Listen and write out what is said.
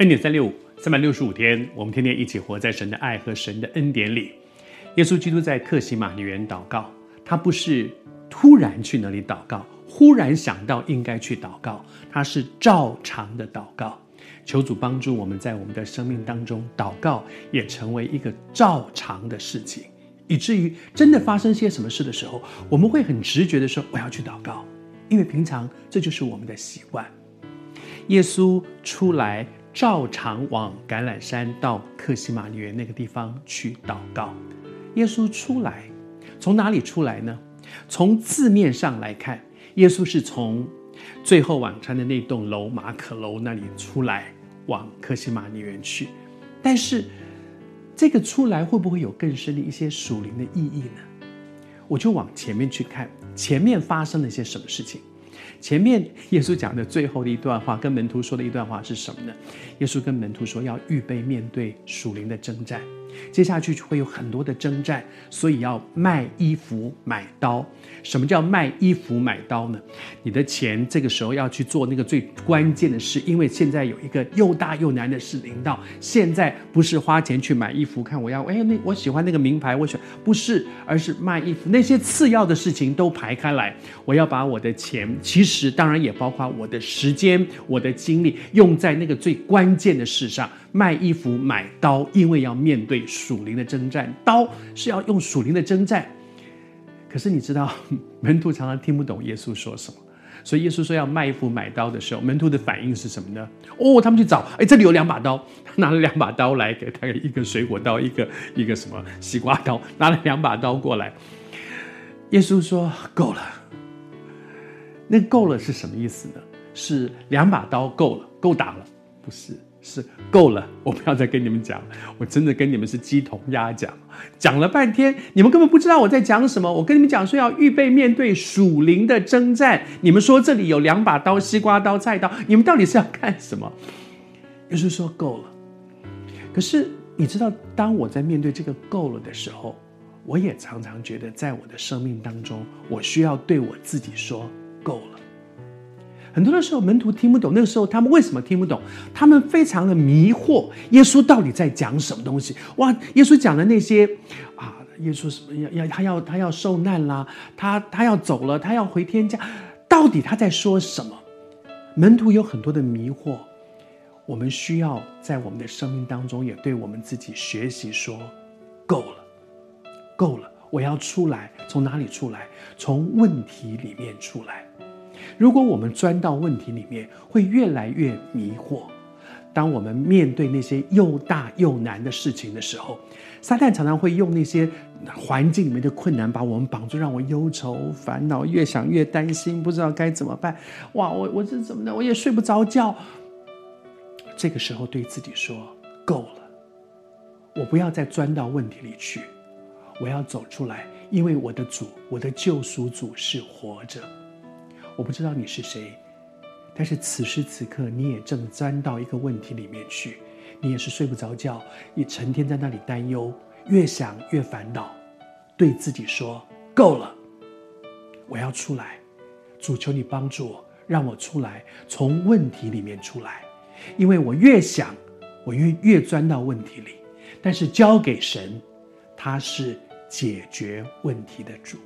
恩典三六五，三百六十五天，我们天天一起活在神的爱和神的恩典里。耶稣基督在客西马尼园祷告，他不是突然去那里祷告，忽然想到应该去祷告，他是照常的祷告。求主帮助我们在我们的生命当中，祷告也成为一个照常的事情，以至于真的发生些什么事的时候，我们会很直觉的说：“我要去祷告。”因为平常这就是我们的习惯。耶稣出来。照常往橄榄山到克西马尼园那个地方去祷告。耶稣出来，从哪里出来呢？从字面上来看，耶稣是从最后晚餐的那栋楼马可楼那里出来，往克西马尼园去。但是，这个出来会不会有更深的一些属灵的意义呢？我就往前面去看，前面发生了些什么事情。前面耶稣讲的最后的一段话，跟门徒说的一段话是什么呢？耶稣跟门徒说要预备面对属灵的征战。接下去就会有很多的征战，所以要卖衣服买刀。什么叫卖衣服买刀呢？你的钱这个时候要去做那个最关键的事，因为现在有一个又大又难的事临到。现在不是花钱去买衣服，看我要哎，那我喜欢那个名牌，我喜欢不是，而是卖衣服。那些次要的事情都排开来，我要把我的钱，其实当然也包括我的时间、我的精力，用在那个最关键的事上。卖衣服买刀，因为要面对属灵的征战，刀是要用属灵的征战。可是你知道，门徒常常听不懂耶稣说什么，所以耶稣说要卖衣服买刀的时候，门徒的反应是什么呢？哦，他们去找，哎，这里有两把刀，他拿了两把刀来，给他一个水果刀，一个一个什么西瓜刀，拿了两把刀过来。耶稣说够了，那够了是什么意思呢？是两把刀够了，够打了？不是。是够了，我不要再跟你们讲。我真的跟你们是鸡同鸭讲，讲了半天，你们根本不知道我在讲什么。我跟你们讲说要预备面对属灵的征战，你们说这里有两把刀，西瓜刀、菜刀，你们到底是要干什么？耶稣说够了。可是你知道，当我在面对这个够了的时候，我也常常觉得，在我的生命当中，我需要对我自己说够了。很多的时候，门徒听不懂。那个时候，他们为什么听不懂？他们非常的迷惑，耶稣到底在讲什么东西？哇！耶稣讲的那些啊，耶稣什么要要他要他要受难啦，他他要走了，他要回天家，到底他在说什么？门徒有很多的迷惑，我们需要在我们的生命当中，也对我们自己学习说：够了，够了，我要出来。从哪里出来？从问题里面出来。如果我们钻到问题里面，会越来越迷惑。当我们面对那些又大又难的事情的时候，撒旦常常会用那些环境里面的困难把我们绑住，让我忧愁烦恼，越想越担心，不知道该怎么办。哇，我我这怎么的？我也睡不着觉。这个时候对自己说：够了，我不要再钻到问题里去，我要走出来，因为我的主，我的救赎主是活着。我不知道你是谁，但是此时此刻你也正钻到一个问题里面去，你也是睡不着觉，你成天在那里担忧，越想越烦恼，对自己说：“够了，我要出来。”主求你帮助我，让我出来，从问题里面出来，因为我越想，我越越钻到问题里，但是交给神，他是解决问题的主。